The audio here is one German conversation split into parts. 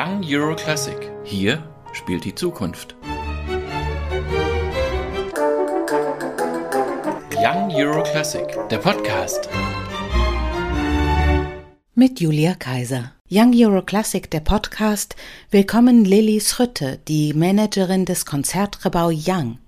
Young Euro Classic. Hier spielt die Zukunft. Young Euro Classic, der Podcast. Mit Julia Kaiser. Young Euro Classic, der Podcast. Willkommen Lilly Schrötte, die Managerin des Konzertgebau Young.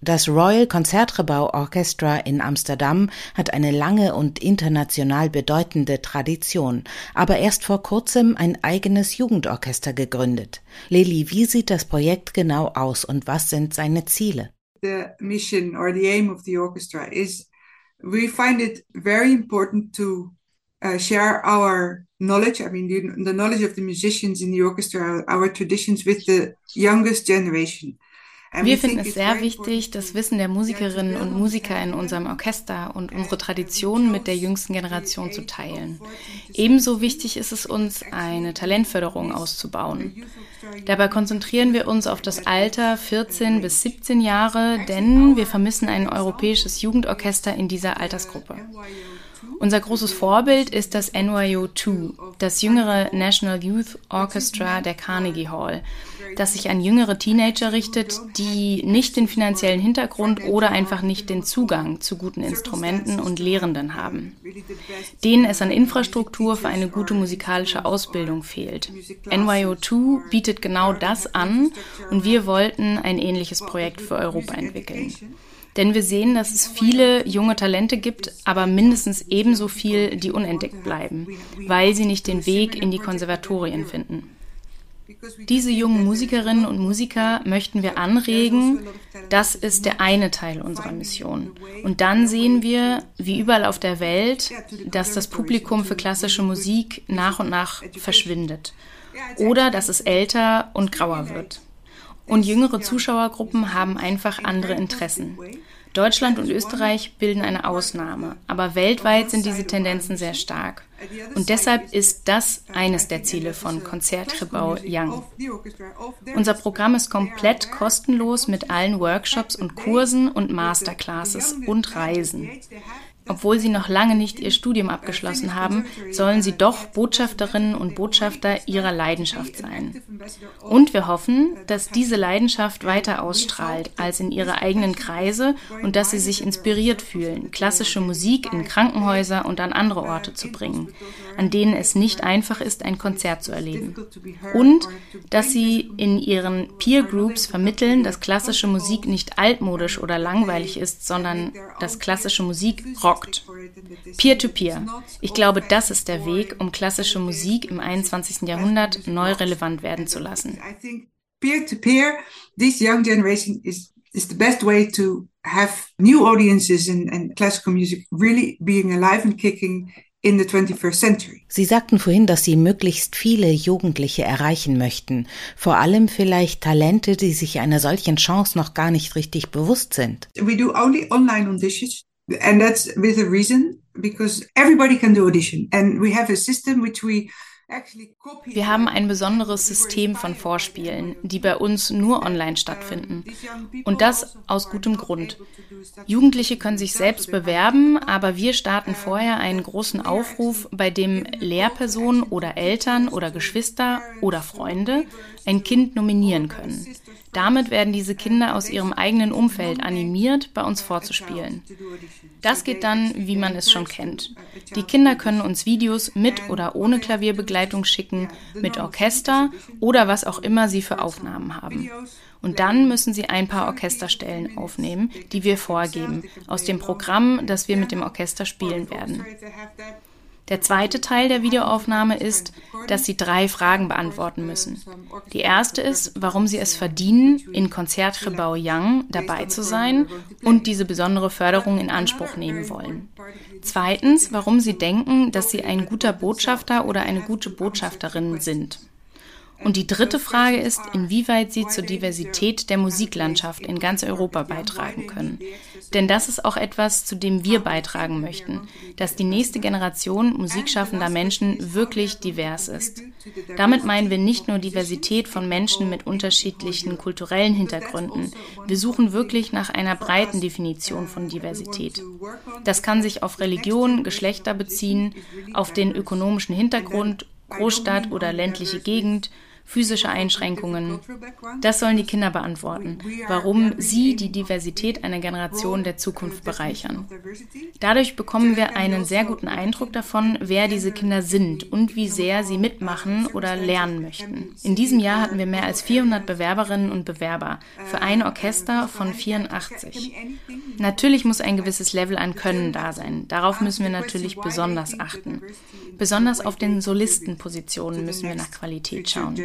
Das Royal Concertgebouw Orchestra in Amsterdam hat eine lange und international bedeutende Tradition, aber erst vor kurzem ein eigenes Jugendorchester gegründet. Lili, wie sieht das Projekt genau aus und was sind seine Ziele? The mission or the aim of the orchestra is we find it very important to uh, share our knowledge, I mean, the, the knowledge of the musicians in the orchestra, our traditions with the youngest generation. Wir finden es sehr wichtig, das Wissen der Musikerinnen und Musiker in unserem Orchester und unsere Traditionen mit der jüngsten Generation zu teilen. Ebenso wichtig ist es uns, eine Talentförderung auszubauen. Dabei konzentrieren wir uns auf das Alter 14 bis 17 Jahre, denn wir vermissen ein europäisches Jugendorchester in dieser Altersgruppe. Unser großes Vorbild ist das NYU 2, das jüngere National Youth Orchestra der Carnegie Hall, das sich an jüngere Teenager richtet, die nicht den finanziellen Hintergrund oder einfach nicht den Zugang zu guten Instrumenten und Lehrenden haben, denen es an Infrastruktur für eine gute musikalische Ausbildung fehlt. NYU 2 bietet genau das an und wir wollten ein ähnliches Projekt für Europa entwickeln. Denn wir sehen, dass es viele junge Talente gibt, aber mindestens ebenso viel, die unentdeckt bleiben, weil sie nicht den Weg in die Konservatorien finden. Diese jungen Musikerinnen und Musiker möchten wir anregen. Das ist der eine Teil unserer Mission. Und dann sehen wir, wie überall auf der Welt, dass das Publikum für klassische Musik nach und nach verschwindet. Oder dass es älter und grauer wird. Und jüngere Zuschauergruppen haben einfach andere Interessen. Deutschland und Österreich bilden eine Ausnahme, aber weltweit sind diese Tendenzen sehr stark. Und deshalb ist das eines der Ziele von Konzertgebau Young. Unser Programm ist komplett kostenlos mit allen Workshops und Kursen und Masterclasses und Reisen. Obwohl sie noch lange nicht ihr Studium abgeschlossen haben, sollen sie doch Botschafterinnen und Botschafter ihrer Leidenschaft sein. Und wir hoffen, dass diese Leidenschaft weiter ausstrahlt als in ihre eigenen Kreise und dass sie sich inspiriert fühlen, klassische Musik in Krankenhäuser und an andere Orte zu bringen, an denen es nicht einfach ist, ein Konzert zu erleben. Und dass sie in ihren Peer Groups vermitteln, dass klassische Musik nicht altmodisch oder langweilig ist, sondern dass klassische Musik Rock rockt. Peer-to-Peer. -peer. Ich glaube, das ist der Weg, um klassische Musik im 21. Jahrhundert neu relevant werden zu lassen. Peer-to-peer, this young generation is, is the best way to have new audiences and, and classical music really being alive and kicking in the 21st century. Sie sagten vorhin, dass Sie möglichst viele Jugendliche erreichen möchten, vor allem vielleicht Talente, die sich einer solchen Chance noch gar nicht richtig bewusst sind. We do only online auditions and that's with a reason because everybody can do audition and we have a system which we wir haben ein besonderes System von Vorspielen, die bei uns nur online stattfinden. Und das aus gutem Grund. Jugendliche können sich selbst bewerben, aber wir starten vorher einen großen Aufruf, bei dem Lehrpersonen oder Eltern oder Geschwister oder Freunde ein Kind nominieren können. Damit werden diese Kinder aus ihrem eigenen Umfeld animiert, bei uns vorzuspielen. Das geht dann, wie man es schon kennt. Die Kinder können uns Videos mit oder ohne Klavierbegleitung schicken, mit Orchester oder was auch immer sie für Aufnahmen haben. Und dann müssen sie ein paar Orchesterstellen aufnehmen, die wir vorgeben, aus dem Programm, das wir mit dem Orchester spielen werden. Der zweite Teil der Videoaufnahme ist, dass Sie drei Fragen beantworten müssen. Die erste ist, warum Sie es verdienen, in Konzertgebouw Young dabei zu sein und diese besondere Förderung in Anspruch nehmen wollen. Zweitens, warum Sie denken, dass Sie ein guter Botschafter oder eine gute Botschafterin sind. Und die dritte Frage ist, inwieweit sie zur Diversität der Musiklandschaft in ganz Europa beitragen können. Denn das ist auch etwas, zu dem wir beitragen möchten, dass die nächste Generation musikschaffender Menschen wirklich divers ist. Damit meinen wir nicht nur Diversität von Menschen mit unterschiedlichen kulturellen Hintergründen. Wir suchen wirklich nach einer breiten Definition von Diversität. Das kann sich auf Religion, Geschlechter beziehen, auf den ökonomischen Hintergrund, Großstadt oder ländliche Gegend, physische Einschränkungen. Das sollen die Kinder beantworten, warum sie die Diversität einer Generation der Zukunft bereichern. Dadurch bekommen wir einen sehr guten Eindruck davon, wer diese Kinder sind und wie sehr sie mitmachen oder lernen möchten. In diesem Jahr hatten wir mehr als 400 Bewerberinnen und Bewerber für ein Orchester von 84. Natürlich muss ein gewisses Level an Können da sein. Darauf müssen wir natürlich besonders achten. Besonders auf den Solistenpositionen müssen wir nach Qualität schauen.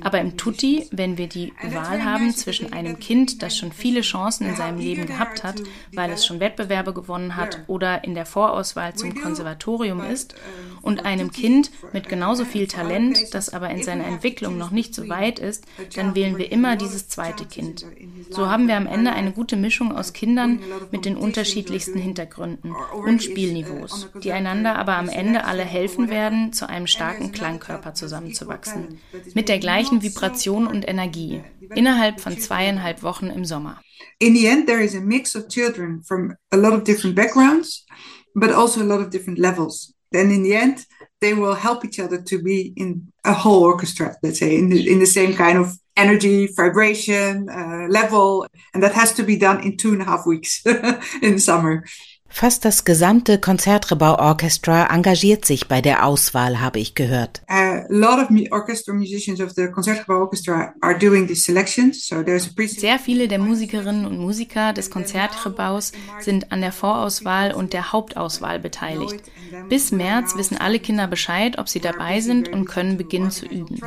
Aber im Tutti, wenn wir die Wahl haben zwischen einem Kind, das schon viele Chancen in seinem Leben gehabt hat, weil es schon Wettbewerbe gewonnen hat oder in der Vorauswahl zum Konservatorium ist, und einem Kind mit genauso viel Talent, das aber in seiner Entwicklung noch nicht so weit ist, dann wählen wir immer dieses zweite Kind. So haben wir am Ende eine gute Mischung aus Kindern mit den unterschiedlichsten Hintergründen und Spielniveaus, die einander aber am Ende alle helfen werden, zu einem starken Klangkörper zusammenzuwachsen, mit der gleichen Vibration und Energie, innerhalb von zweieinhalb Wochen im Sommer. In the end, there is a mix of children from a lot of different backgrounds, but also a lot of different levels. Then in the end, they will help each other to be in a whole orchestra, let's say, in the, in the same kind of energy, vibration, uh, level. And that has to be done in two and a half weeks in summer. Fast das gesamte Konzertgebau-Orchestra engagiert sich bei der Auswahl, habe ich gehört. A lot of orchestra musicians of the Concertgebouw Orchestra are doing these selections. So there's a Sehr viele der Musikerinnen und Musiker des Konzertgebaus sind an der Vorauswahl und der Hauptauswahl beteiligt. Bis März wissen alle Kinder Bescheid, ob sie dabei sind und können beginnen zu üben.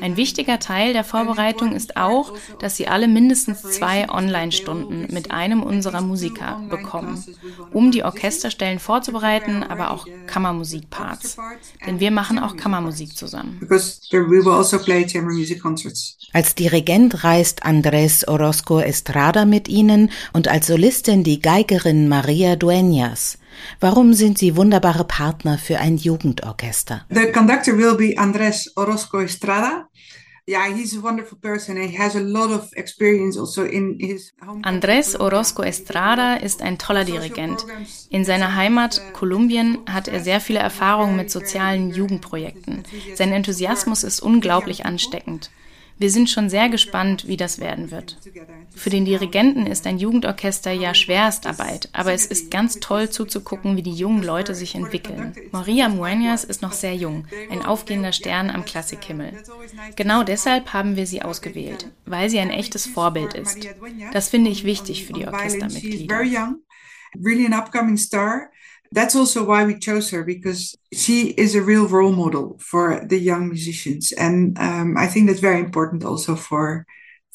Ein wichtiger Teil der Vorbereitung ist auch, dass sie alle mindestens zwei Online-Stunden mit einem unserer Musiker bekommen um die Orchesterstellen vorzubereiten, aber auch Kammermusikparts. Denn wir machen auch Kammermusik zusammen. Also als Dirigent reist Andrés Orozco Estrada mit ihnen und als Solistin die Geigerin Maria Dueñas. Warum sind Sie wunderbare Partner für ein Jugendorchester? The conductor will be Andrés Orozco Estrada. Andrés Orozco Estrada ist ein toller Dirigent. In seiner Heimat Kolumbien hat er sehr viele Erfahrungen mit sozialen Jugendprojekten. Sein Enthusiasmus ist unglaublich ansteckend. Wir sind schon sehr gespannt, wie das werden wird. Für den Dirigenten ist ein Jugendorchester ja Schwerstarbeit, aber es ist ganz toll zuzugucken, wie die jungen Leute sich entwickeln. Maria Mueñas ist noch sehr jung, ein aufgehender Stern am Klassikhimmel. Genau deshalb haben wir sie ausgewählt, weil sie ein echtes Vorbild ist. Das finde ich wichtig für die Orchestermitglieder. That's also why we chose her because she is a real role model for the young musicians and um, i think that's very important also for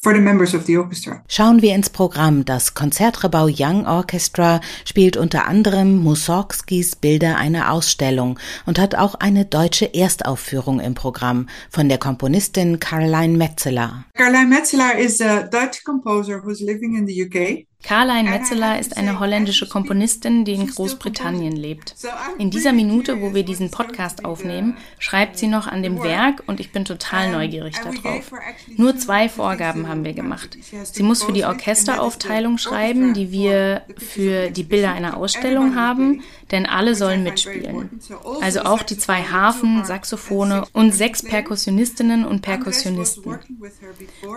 for the members of the orchestra. Schauen wir ins Programm. Das Konzertrebau Young Orchestra spielt unter anderem Mussorgskis Bilder einer Ausstellung und hat auch eine deutsche Erstaufführung im Programm von der Komponistin Caroline Metzeler. Caroline Metzeler is a Dutch composer who's living in the UK. Karlein Metzeler ist eine holländische Komponistin, die in Großbritannien lebt. In dieser Minute, wo wir diesen Podcast aufnehmen, schreibt sie noch an dem Werk und ich bin total neugierig darauf. Nur zwei Vorgaben haben wir gemacht. Sie muss für die Orchesteraufteilung schreiben, die wir für die Bilder einer Ausstellung haben, denn alle sollen mitspielen. Also auch die zwei Harfen, Saxophone und sechs Perkussionistinnen und Perkussionisten.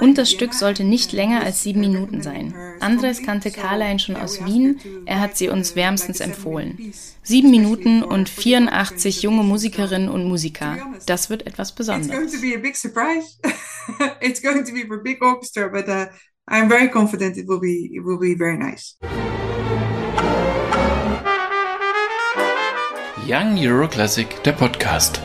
Und das Stück sollte nicht länger als sieben Minuten sein. Andres kann kannte Carline schon aus Wien. Er hat sie uns wärmstens empfohlen. Sieben Minuten und 84 junge Musikerinnen und Musiker. Das wird etwas Besonderes. It's going to be a big orchestra, but uh, I'm very confident it will be it will be very nice. Young Euro Classic, der Podcast.